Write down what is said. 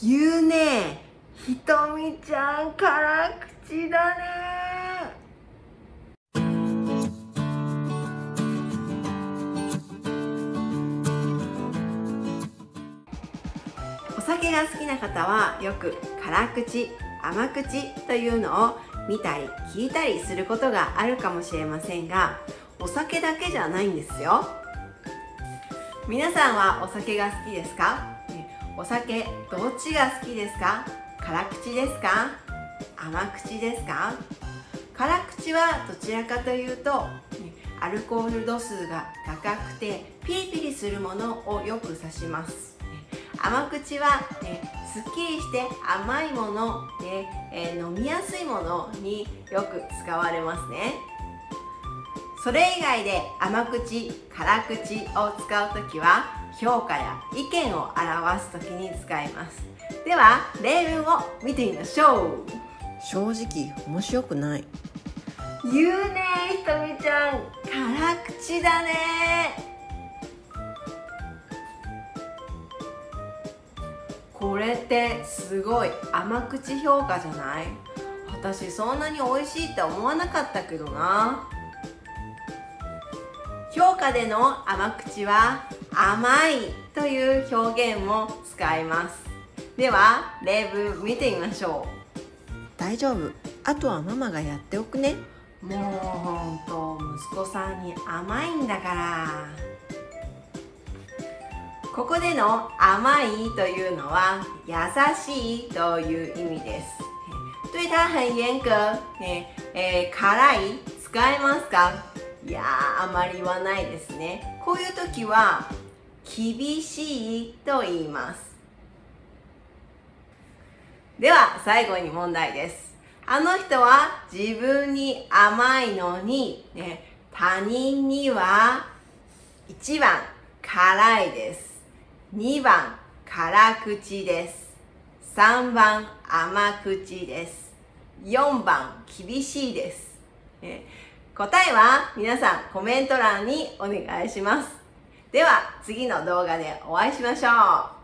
言うねひとみちゃん辛口だね。お酒が好きな方はよく辛口甘口というのを見たり聞いたりすることがあるかもしれませんがお酒だけじゃないんですよ。皆さんはお酒が好きですか？お酒どっちが好きですか？辛口ですか？甘口ですか？辛口はどちらかというとアルコール度数が高くてピリピリするものをよく指します。甘口は、ね、すっきりして甘いもので、え、飲みやすいものによく使われますね。それ以外で甘口辛口を使う時は評価や意見を表す時に使います。では例文を見てみましょう。正直面白くない。言うねひとみちゃん。辛口だね。これってすごい甘口評価じゃない？私そんなに美味しいって思わなかったけどな評価での甘口は甘いという表現も使います。では例文見てみましょう。大丈夫。あとはママがやっておくね。もうほんと息子さんに甘いんだから。ここでの甘いというのは優しいという意味です。对他很严格、ねえー、辛い？使えますか？いやあまり言わないですね。こういう時は厳しいと言います。では最後に問題です。あの人は自分に甘いのに、ね、他人には1番辛いです。2番辛口です。3番甘口です。4番厳しいです、ね、答えは皆さんコメント欄にお願いします。では次の動画でお会いしましょう。